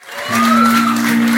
Thank you.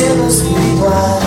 sermos iguais.